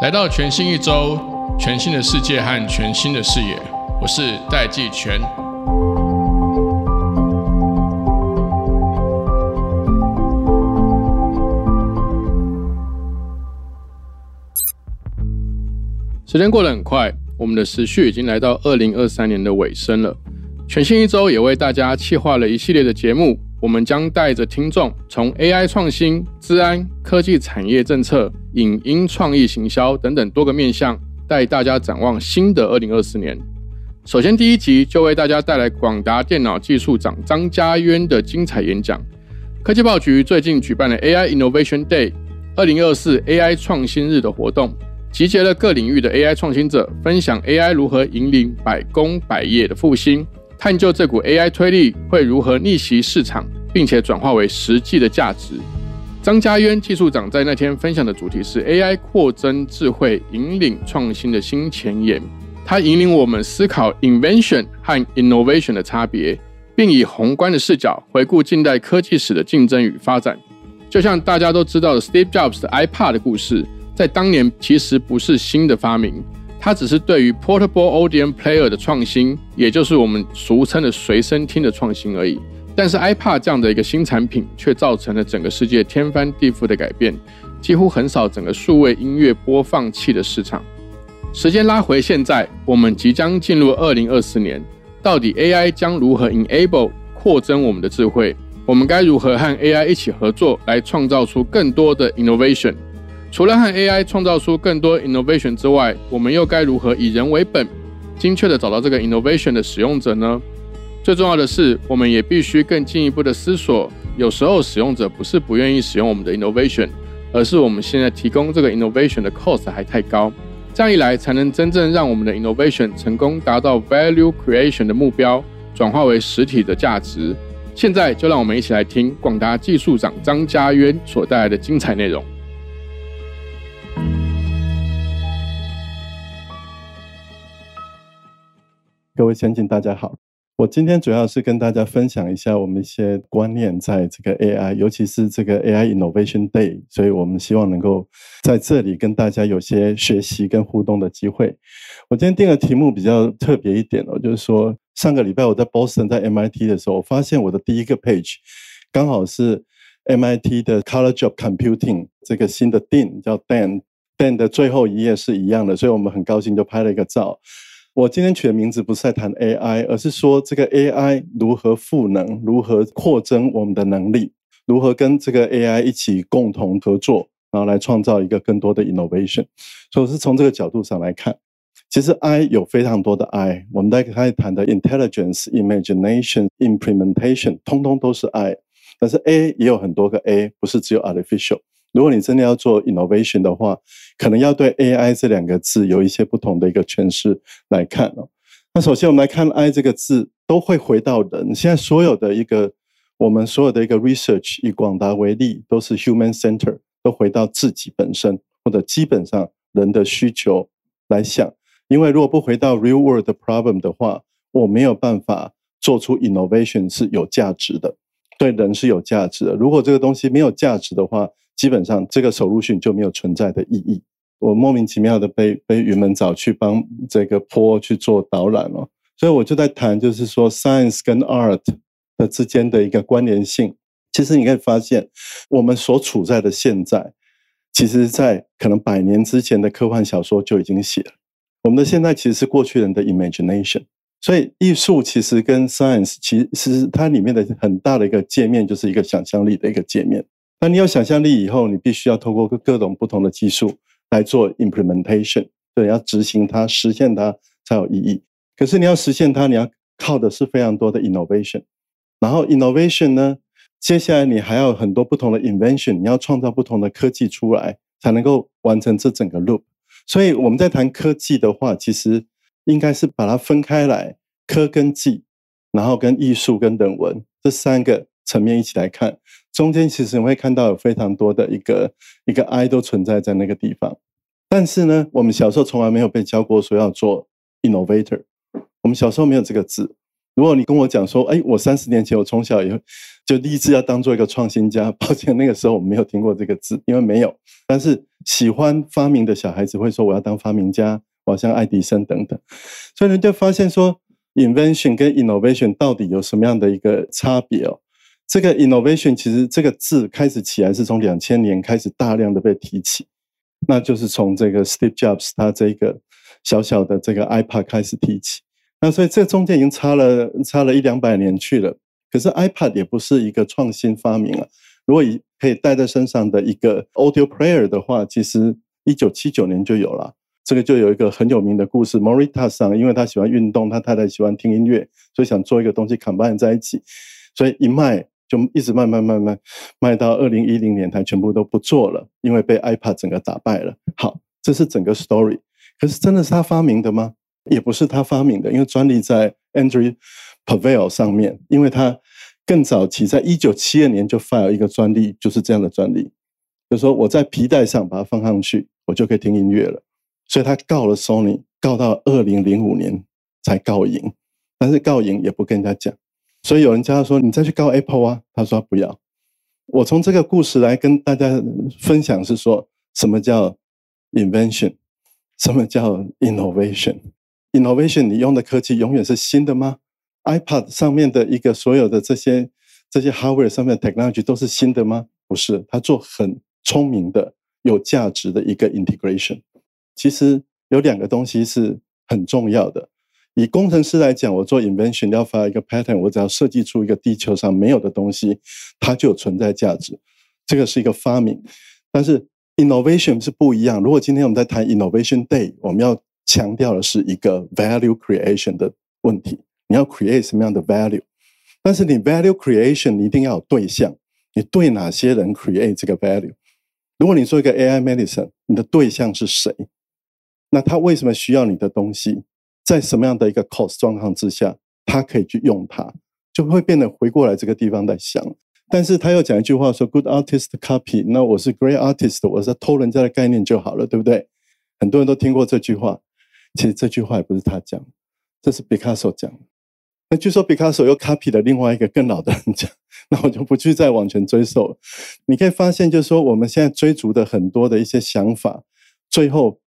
来到全新一周，全新的世界和全新的视野，我是戴季全。时间过得很快，我们的时序已经来到二零二三年的尾声了。全新一周也为大家企划了一系列的节目，我们将带着听众从 AI 创新、治安、科技产业政策、影音创意行销等等多个面向，带大家展望新的二零二四年。首先，第一集就为大家带来广达电脑技术长张家渊的精彩演讲。科技报局最近举办了 AI Innovation Day 二零二四 AI 创新日的活动，集结了各领域的 AI 创新者，分享 AI 如何引领百工百业的复兴。探究这股 AI 推力会如何逆袭市场，并且转化为实际的价值。张家渊技术长在那天分享的主题是 AI 扩增智慧引领创新的新前沿。他引领我们思考 invention 和 innovation 的差别，并以宏观的视角回顾近代科技史的竞争与发展。就像大家都知道的 Steve Jobs 的 iPad 的故事，在当年其实不是新的发明。它只是对于 portable audio player 的创新，也就是我们俗称的随身听的创新而已。但是 iPad 这样的一个新产品，却造成了整个世界天翻地覆的改变，几乎横扫整个数位音乐播放器的市场。时间拉回现在，我们即将进入二零二四年，到底 AI 将如何 enable 扩增我们的智慧？我们该如何和 AI 一起合作，来创造出更多的 innovation？除了和 AI 创造出更多 innovation 之外，我们又该如何以人为本，精确的找到这个 innovation 的使用者呢？最重要的是，我们也必须更进一步的思索，有时候使用者不是不愿意使用我们的 innovation，而是我们现在提供这个 innovation 的 cost 还太高。这样一来，才能真正让我们的 innovation 成功达到 value creation 的目标，转化为实体的价值。现在就让我们一起来听广达技术长张家渊所带来的精彩内容。各位先进，大家好。我今天主要是跟大家分享一下我们一些观念，在这个 AI，尤其是这个 AI Innovation Day，所以我们希望能够在这里跟大家有些学习跟互动的机会。我今天定的题目比较特别一点哦，就是说上个礼拜我在 Boston 在 MIT 的时候，我发现我的第一个 page 刚好是 MIT 的 College of Computing 这个新的 Dean 叫 Dan，Dan 的最后一页是一样的，所以我们很高兴就拍了一个照。我今天取的名字不是在谈 AI，而是说这个 AI 如何赋能，如何扩增我们的能力，如何跟这个 AI 一起共同合作，然后来创造一个更多的 innovation。所以我是从这个角度上来看，其实 I 有非常多的 I，我们在开始谈的 intelligence、imagination、implementation，通通都是 I，但是 A 也有很多个 A，不是只有 artificial。如果你真的要做 innovation 的话，可能要对 AI 这两个字有一些不同的一个诠释来看哦。那首先我们来看 I 这个字，都会回到人。现在所有的一个我们所有的一个 research，以广达为例，都是 human center，都回到自己本身或者基本上人的需求来想。因为如果不回到 real world problem 的话，我没有办法做出 innovation 是有价值的，对人是有价值的。如果这个东西没有价值的话，基本上这个手入训就没有存在的意义。我莫名其妙的被被云门找去帮这个坡去做导览了，所以我就在谈，就是说 science 跟 art 的之间的一个关联性。其实你可以发现，我们所处在的现在，其实在可能百年之前的科幻小说就已经写了。我们的现在其实是过去人的 imagination。所以艺术其实跟 science 其实它里面的很大的一个界面就是一个想象力的一个界面。那你有想象力以后，你必须要透过各各种不同的技术来做 implementation，对，要执行它、实现它才有意义。可是你要实现它，你要靠的是非常多的 innovation。然后 innovation 呢，接下来你还要很多不同的 invention，你要创造不同的科技出来，才能够完成这整个 loop。所以我们在谈科技的话，其实应该是把它分开来，科跟技，然后跟艺术跟人文这三个层面一起来看。中间其实你会看到有非常多的一个一个 I 都存在在那个地方，但是呢，我们小时候从来没有被教过说要做 innovator，我们小时候没有这个字，如果你跟我讲说，哎，我三十年前我从小也就立志要当做一个创新家，抱歉，那个时候我没有听过这个字，因为没有。但是喜欢发明的小孩子会说，我要当发明家，我要像爱迪生等等。所以人就发现说，invention 跟 innovation 到底有什么样的一个差别哦？这个 innovation 其实这个字开始起来是从两千年开始大量的被提起，那就是从这个 Steve Jobs 他这个小小的这个 iPad 开始提起。那所以这中间已经差了差了一两百年去了，可是 iPad 也不是一个创新发明了。如果以可以带在身上的一个 audio player 的话，其实一九七九年就有了。这个就有一个很有名的故事，Morita 上，因为他喜欢运动，他太太喜欢听音乐，所以想做一个东西 combine 在一起，所以一卖就一直卖卖卖卖，卖到二零一零年他全部都不做了，因为被 iPad 整个打败了。好，这是整个 story。可是真的是他发明的吗？也不是他发明的，因为专利在 Andrew Pavell 上面，因为他更早期在一九七二年就 file 一个专利，就是这样的专利，就说我在皮带上把它放上去，我就可以听音乐了。所以他告了 Sony，告到二零零五年才告赢，但是告赢也不跟人家讲。所以有人叫他说：“你再去告 Apple 啊？”他说：“不要。”我从这个故事来跟大家分享是说什么叫 invention，什么叫 innovation。Innovation，你用的科技永远是新的吗？iPad 上面的一个所有的这些这些 hardware 上面的 technology 都是新的吗？不是，他做很聪明的、有价值的一个 integration。其实有两个东西是很重要的。以工程师来讲，我做 invention 要发一个 pattern，我只要设计出一个地球上没有的东西，它就有存在价值。这个是一个发明。但是 innovation 是不一样。如果今天我们在谈 innovation day，我们要强调的是一个 value creation 的问题，你要 create 什么样的 value？但是你 value creation 你一定要有对象，你对哪些人 create 这个 value？如果你做一个 AI medicine，你的对象是谁？那他为什么需要你的东西？在什么样的一个 cost 状况之下，他可以去用它，就会变得回过来这个地方在想。但是他又讲一句话说：“Good artist copy。”那我是 great artist，我是偷人家的概念就好了，对不对？很多人都听过这句话。其实这句话也不是他讲，这是 Picasso 讲。那据说 Picasso 又 copy 了另外一个更老的人讲，那我就不去再往前追溯了。你可以发现，就是说我们现在追逐的很多的一些想法，最后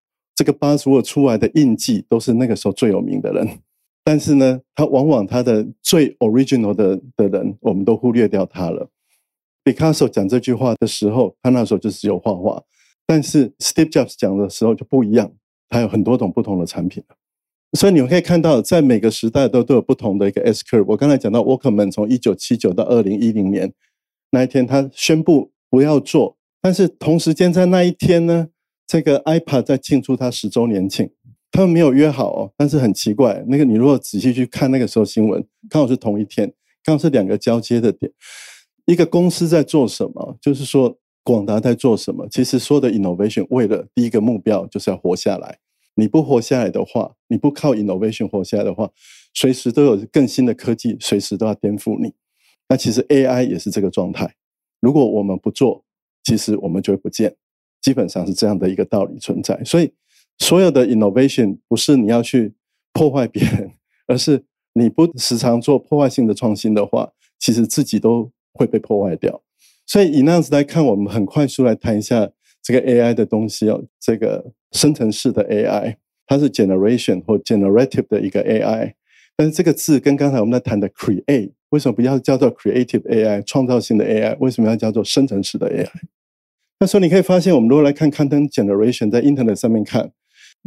这个巴祖尔出来的印记都是那个时候最有名的人。但是呢，他往往他的最 original 的的人，我们都忽略掉他了。Picasso 讲这句话的时候，他那时候就只有画画；但是 Steve Jobs 讲的时候就不一样。他有很多种不同的产品所以你们可以看到，在每个时代都都有不同的一个 S curve。我刚才讲到 Walkman 从一九七九到二零一零年那一天，他宣布不要做，但是同时间在那一天呢，这个 iPad 在庆祝它十周年庆，他们没有约好哦，但是很奇怪，那个你如果仔细去看那个时候新闻，刚好是同一天，刚好是两个交接的点，一个公司在做什么，就是说。广达在做什么？其实所有的 innovation 为了第一个目标就是要活下来。你不活下来的话，你不靠 innovation 活下来的话，随时都有更新的科技，随时都要颠覆你。那其实 AI 也是这个状态。如果我们不做，其实我们就会不见。基本上是这样的一个道理存在。所以所有的 innovation 不是你要去破坏别人，而是你不时常做破坏性的创新的话，其实自己都会被破坏掉。所以以那样子来看，我们很快速来谈一下这个 AI 的东西哦。这个生成式的 AI，它是 generation 或 generative 的一个 AI。但是这个字跟刚才我们在谈的 create，为什么不要叫做 creative AI 创造性的 AI？为什么要叫做生成式的 AI？那所以你可以发现，我们如果来看 content generation，在 Internet 上面看，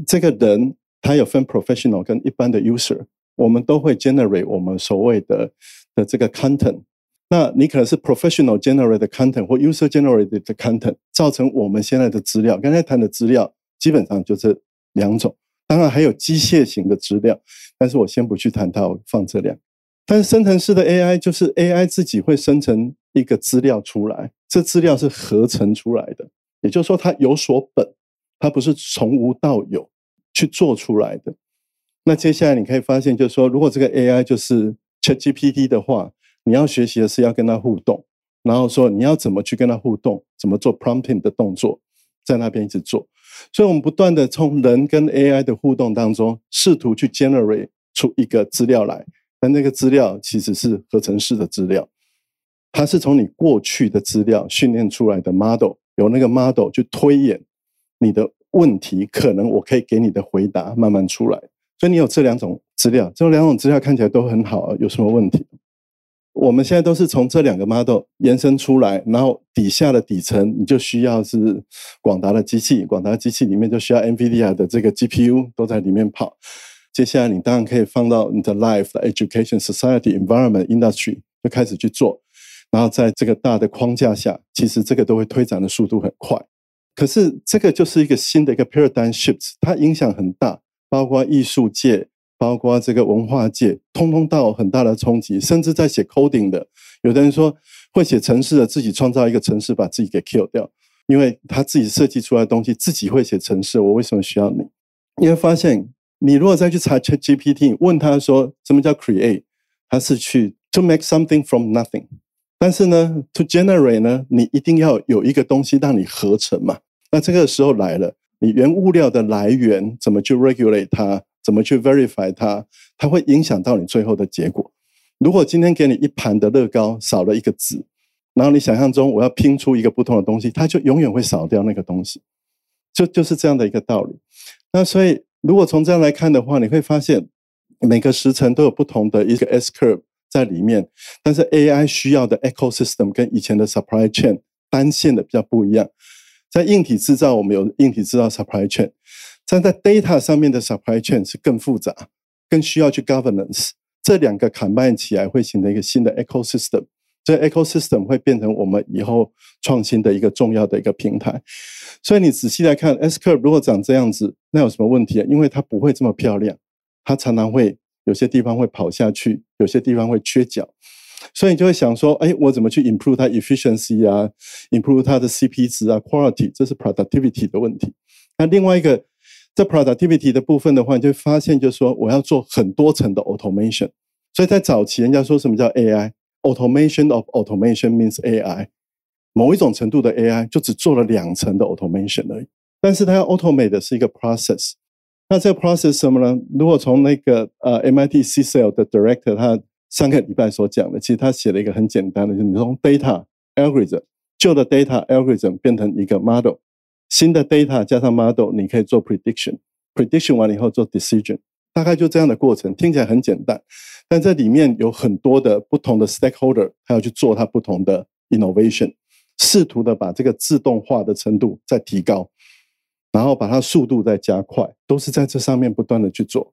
这个人他有分 professional 跟一般的 user，我们都会 generate 我们所谓的的这个 content。那你可能是 professional generated content 或 user generated content，造成我们现在的资料。刚才谈的资料基本上就这两种，当然还有机械型的资料，但是我先不去谈它，我放这两。但是生成式的 AI 就是 AI 自己会生成一个资料出来，这资料是合成出来的，也就是说它有所本，它不是从无到有去做出来的。那接下来你可以发现，就是说如果这个 AI 就是 ChatGPT 的话。你要学习的是要跟它互动，然后说你要怎么去跟它互动，怎么做 prompting 的动作，在那边一直做。所以，我们不断的从人跟 AI 的互动当中，试图去 generate 出一个资料来，但那个资料其实是合成式的资料，它是从你过去的资料训练出来的 model，由那个 model 去推演你的问题，可能我可以给你的回答慢慢出来。所以你有这两种资料，这两种资料看起来都很好，有什么问题？我们现在都是从这两个 model 延伸出来，然后底下的底层你就需要是广达的机器，广达机器里面就需要 NVIDIA 的这个 GPU 都在里面跑。接下来你当然可以放到你的 life、education、society、environment、industry 就开始去做，然后在这个大的框架下，其实这个都会推展的速度很快。可是这个就是一个新的一个 paradigm shift，它影响很大，包括艺术界。包括这个文化界，通通到很大的冲击，甚至在写 coding 的，有的人说会写城市的，自己创造一个城市，把自己给 kill 掉，因为他自己设计出来的东西，自己会写城市，我为什么需要你？你会发现，你如果再去查 ChatGPT，问他说什么叫 create，他是去 to make something from nothing，但是呢，to generate 呢，你一定要有一个东西让你合成嘛，那这个时候来了，你原物料的来源怎么去 regulate 它？怎么去 verify 它？它会影响到你最后的结果。如果今天给你一盘的乐高少了一个子，然后你想象中我要拼出一个不同的东西，它就永远会少掉那个东西。就就是这样的一个道理。那所以如果从这样来看的话，你会发现每个时辰都有不同的一个 S curve 在里面。但是 AI 需要的 ecosystem 跟以前的 supply chain 单线的比较不一样。在硬体制造，我们有硬体制造 supply chain。站在 data 上面的 supply chain 是更复杂，更需要去 governance。这两个 combine 起来会形成一个新的 ecosystem。这 ecosystem 会变成我们以后创新的一个重要的一个平台。所以你仔细来看，S curve 如果长这样子，那有什么问题啊？因为它不会这么漂亮，它常常会有些地方会跑下去，有些地方会缺角。所以你就会想说，哎，我怎么去 improve 它 efficiency 啊，improve 它的 CP 值啊，quality，这是 productivity 的问题。那另外一个。在 productivity 的部分的话，你就发现，就是说我要做很多层的 automation。所以在早期，人家说什么叫 AI？Automation of automation means AI。某一种程度的 AI 就只做了两层的 automation 而已。但是它要 automate 的是一个 process。那这个 process 什么呢？如果从那个呃 MIT CSAIL 的 director 他上个礼拜所讲的，其实他写了一个很简单的，就是你从 data algorithm 旧的 data algorithm 变成一个 model。新的 data 加上 model，你可以做 prediction，prediction 完了以后做 decision，大概就这样的过程，听起来很简单，但这里面有很多的不同的 stakeholder，他要去做他不同的 innovation，试图的把这个自动化的程度再提高，然后把它速度再加快，都是在这上面不断的去做，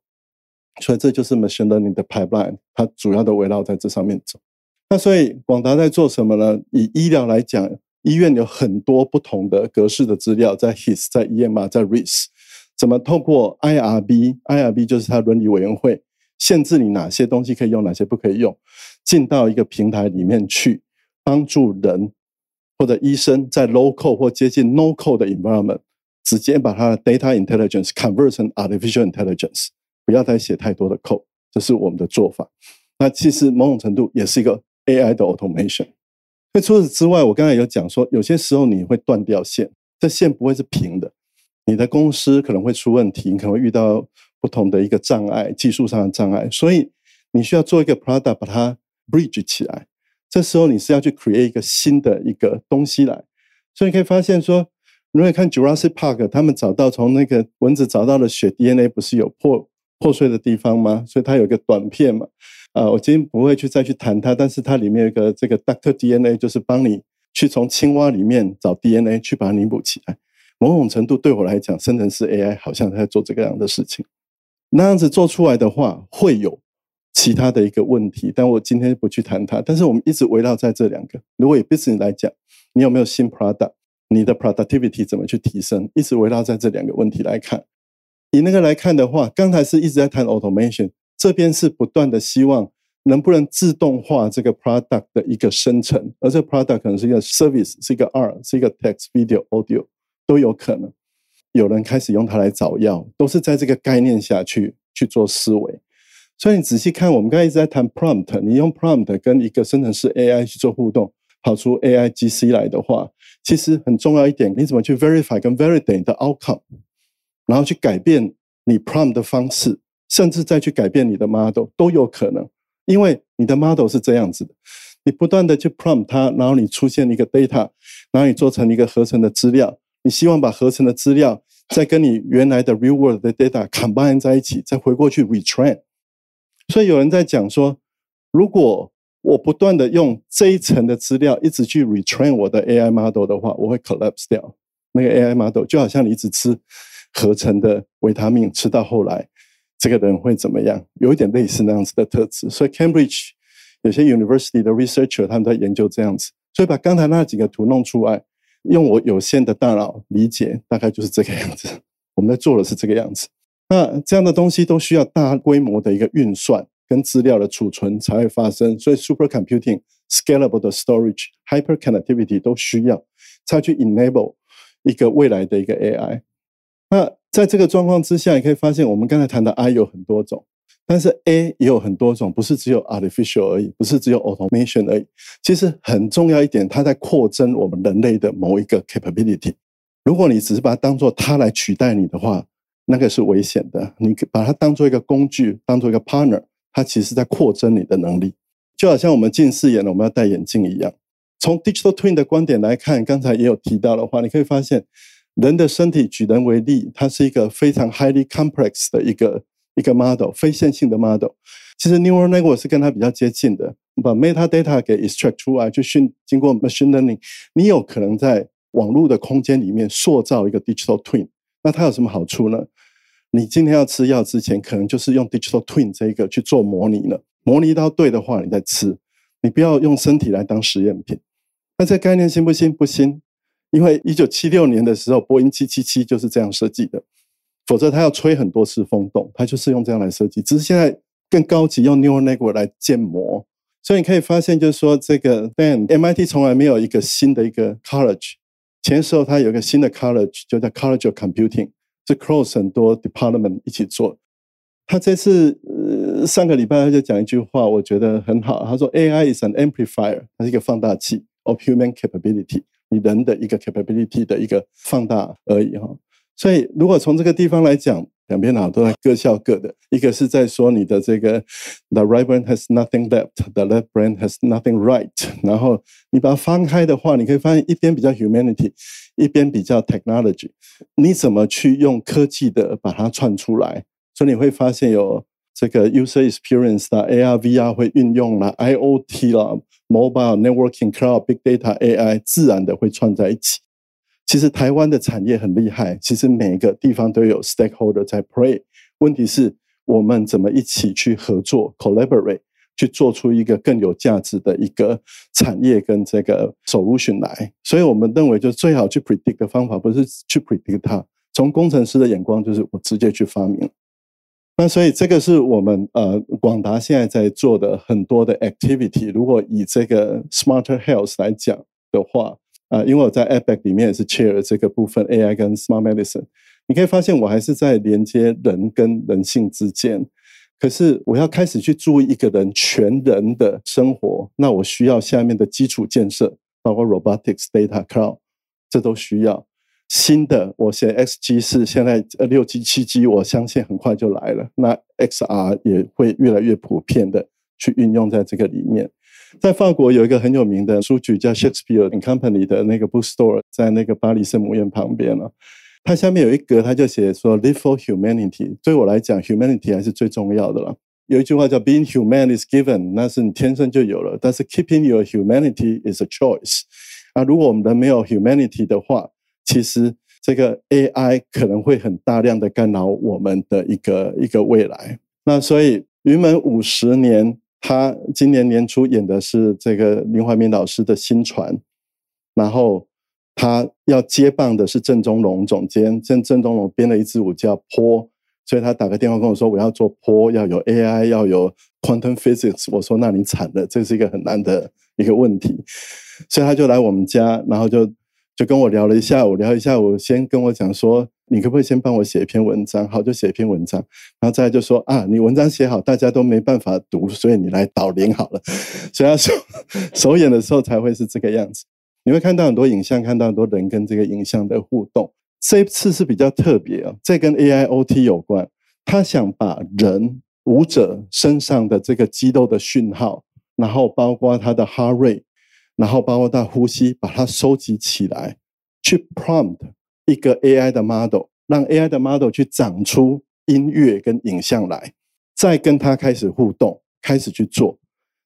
所以这就是 machine learning 的 pipeline，它主要的围绕在这上面走。那所以广达在做什么呢？以医疗来讲。医院有很多不同的格式的资料，在 HIS、在 EMR、在 RIS，怎么透过 IRB？IRB 就是它伦理委员会限制你哪些东西可以用，哪些不可以用，进到一个平台里面去，帮助人或者医生在 local 或接近 no code 的 environment，直接把它的 data intelligence convert 成 artificial intelligence，不要再写太多的 code，这是我们的做法。那其实某种程度也是一个 AI 的 automation。那除此之外，我刚才有讲说，有些时候你会断掉线，这线不会是平的，你的公司可能会出问题，你可能会遇到不同的一个障碍，技术上的障碍，所以你需要做一个 product 把它 bridge 起来。这时候你是要去 create 一个新的一个东西来，所以你可以发现说，如果看 Jurassic Park，他们找到从那个蚊子找到的血 DNA，不是有破破碎的地方吗？所以它有一个短片嘛。啊，我今天不会去再去谈它，但是它里面有一个这个 Doctor DNA，就是帮你去从青蛙里面找 DNA，去把它弥补起来。某种程度对我来讲，生成式 AI 好像在做这个样的事情。那样子做出来的话，会有其他的一个问题，但我今天不去谈它。但是我们一直围绕在这两个。如果以 business 来讲，你有没有新 product？你的 productivity 怎么去提升？一直围绕在这两个问题来看。以那个来看的话，刚才是一直在谈 automation。这边是不断的希望能不能自动化这个 product 的一个生成，而这 product 可能是一个 service，是一个 R，是一个 text、video、audio 都有可能。有人开始用它来找药，都是在这个概念下去去做思维。所以你仔细看，我们刚才一直在谈 prompt，你用 prompt 跟一个生成式 AI 去做互动，跑出 AI GC 来的话，其实很重要一点，你怎么去 verify 跟 validate 的 outcome，然后去改变你 prompt 的方式。甚至再去改变你的 model 都有可能，因为你的 model 是这样子的，你不断的去 prompt 它，然后你出现一个 data，然后你做成一个合成的资料，你希望把合成的资料再跟你原来的 real world 的 data combine 在一起，再回过去 retrain。所以有人在讲说，如果我不断的用这一层的资料一直去 retrain 我的 AI model 的话，我会 collapse 掉那个 AI model，就好像你一直吃合成的维他命，吃到后来这个人会怎么样？有一点类似那样子的特质。所以 Cambridge 有些 university 的 researcher 他们在研究这样子，所以把刚才那几个图弄出来，用我有限的大脑理解，大概就是这个样子。我们在做的是这个样子。那这样的东西都需要大规模的一个运算。跟资料的储存才会发生，所以 supercomputing、scalable 的 storage、hyperconnectivity 都需要，才去 enable 一个未来的一个 AI。那在这个状况之下，你可以发现，我们刚才谈的 I 有很多种，但是 A 也有很多种，不是只有 artificial 而已，不是只有 automation 而已。其实很重要一点，它在扩增我们人类的某一个 capability。如果你只是把它当做它来取代你的话，那个是危险的。你把它当做一个工具，当做一个 partner。它其实在扩增你的能力，就好像我们近视眼了，我们要戴眼镜一样。从 digital twin 的观点来看，刚才也有提到的话，你可以发现，人的身体举人为例，它是一个非常 highly complex 的一个一个 model，非线性的 model。其实 neural network 是跟它比较接近的，把 meta data 给 extract 出来，去训经过 machine learning，你有可能在网络的空间里面塑造一个 digital twin。那它有什么好处呢？你今天要吃药之前，可能就是用 digital twin 这一个去做模拟了。模拟到对的话，你再吃。你不要用身体来当实验品。那这概念新不新？不新。因为一九七六年的时候，波音七七七就是这样设计的。否则它要吹很多次风洞，它就是用这样来设计。只是现在更高级，用 neural network 来建模。所以你可以发现，就是说这个 Ben MIT 从来没有一个新的一个 college。前时候它有一个新的 college，就叫 College of Computing。是 cross 很多 department 一起做。他这次呃上个礼拜他就讲一句话，我觉得很好。他说 AI is an amplifier，它是一个放大器 of human capability，你人的一个 capability 的一个放大而已哈。所以如果从这个地方来讲，两边脑都在各笑各的。一个是在说你的这个 the right brain has nothing left，the left brain has nothing right。然后你把它翻开的话，你可以发现一边比较 humanity。一边比较 technology，你怎么去用科技的把它串出来？所以你会发现有这个 user experience 的 AR、VR 会运用了 IoT 啦、mobile networking、cloud、big data、AI，自然的会串在一起。其实台湾的产业很厉害，其实每个地方都有 stakeholder 在 play。问题是我们怎么一起去合作 collaborate？去做出一个更有价值的一个产业跟这个 solution 来，所以我们认为就最好去 predict 的方法不是去 predict 它，从工程师的眼光就是我直接去发明。那所以这个是我们呃广达现在在做的很多的 activity。如果以这个 smarter health 来讲的话，啊，因为我在 Epic 里面也是 chair 这个部分 AI 跟 smart medicine，你可以发现我还是在连接人跟人性之间。可是我要开始去注意一个人全人的生活，那我需要下面的基础建设，包括 robotics、data、cloud，这都需要新的。我写 X G 是现在呃六 G、七 G，我相信很快就来了。那 X R 也会越来越普遍的去运用在这个里面。在法国有一个很有名的书局叫 Shakespeare Company 的那个 bookstore，在那个巴黎圣母院旁边了。它下面有一格，它就写说 “Live for humanity”。对我来讲，humanity 还是最重要的了。有一句话叫 “Being human is given”，那是你天生就有了。但是 “Keeping your humanity is a choice”。啊，如果我们的没有 humanity 的话，其实这个 AI 可能会很大量的干扰我们的一个一个未来。那所以云门五十年，他今年年初演的是这个林怀民老师的新传，然后。他要接棒的是郑中龙总监，郑郑中龙编了一支舞叫《坡》，所以他打个电话跟我说：“我要做坡，要有 AI，要有 quantum physics。”我说：“那你惨了，这是一个很难的一个问题。”所以他就来我们家，然后就就跟我聊了一下午，聊一下午，先跟我讲说：“你可不可以先帮我写一篇文章？”好，就写一篇文章，然后再就说：“啊，你文章写好，大家都没办法读，所以你来导灵好了。”所以他首首演的时候才会是这个样子。你会看到很多影像，看到很多人跟这个影像的互动。这一次是比较特别哦，这跟 AIoT 有关。他想把人舞者身上的这个肌肉的讯号，然后包括他的哈瑞然后包括他呼吸，把它收集起来，去 prompt 一个 AI 的 model，让 AI 的 model 去长出音乐跟影像来，再跟他开始互动，开始去做。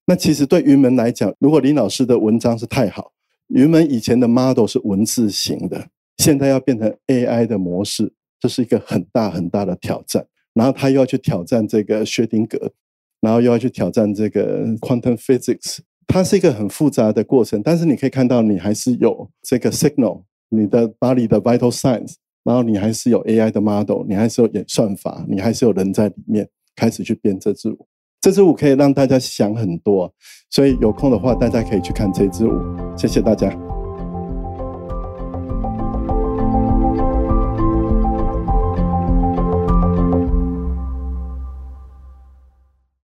那其实对云门来讲，如果林老师的文章是太好，云门以前的 model 是文字型的，现在要变成 AI 的模式，这是一个很大很大的挑战。然后他又要去挑战这个薛定谔，然后又要去挑战这个 quantum physics，它是一个很复杂的过程。但是你可以看到，你还是有这个 signal，你的巴黎的 vital signs，然后你还是有 AI 的 model，你还是有演算法，你还是有人在里面开始去编这支舞。这支舞可以让大家想很多，所以有空的话，大家可以去看这支舞。谢谢大家。